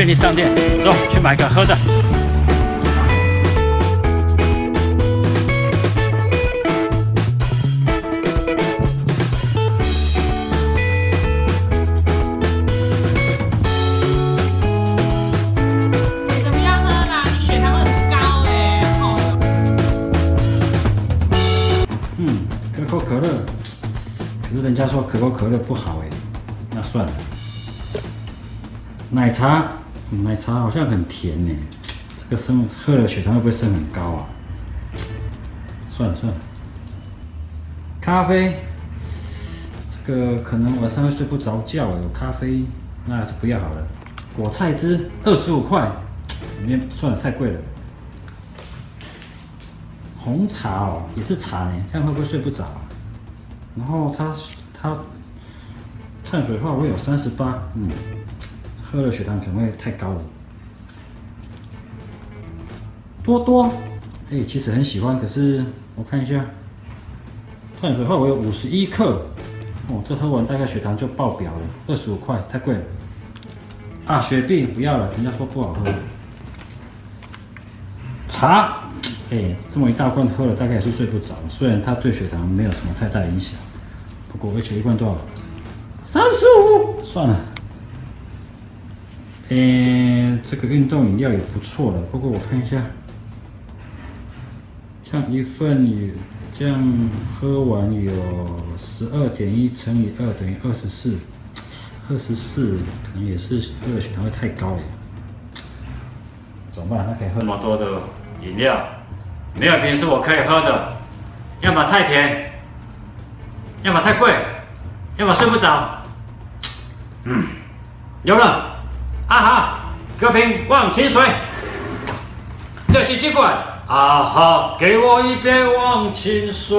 便利商店，走去买个喝的。怎么样喝啦？你血糖很高哎、嗯，可口可乐，可是人家说可口可乐不好哎，那算了。奶茶，奶茶好像很甜呢，这个升喝了血糖会不会升很高啊？算了算了。咖啡，这个可能晚上会睡不着觉，有咖啡那还是不要好了。果菜汁二十五块，里面算了太贵了。红茶哦，也是茶呢，这样会不会睡不着？然后它它碳水化合物有三十八，嗯，喝了血糖可能会太高了。多多，哎、其实很喜欢，可是我看一下，碳水化合物有五十一克，哦，这喝完大概血糖就爆表了，二十五块，太贵了。啊，雪碧不要了，人家说不好喝。茶，哎、这么一大罐喝了，大概也是睡不着。虽然它对血糖没有什么太大影响，不过而且一罐多少？三十五，算了。嗯、这个运动饮料也不错了，不过我看一下，像一份有这样喝完有十二点一乘以二等于二十四，二十四可能也是喝了血糖会太高了。怎么办？那可以喝这么多的饮料，没有一瓶是我可以喝的，要么太甜，要么太贵，要么睡不着。嗯，有了，各瓶忘情水，这是机关，啊哈，给我一杯忘情水。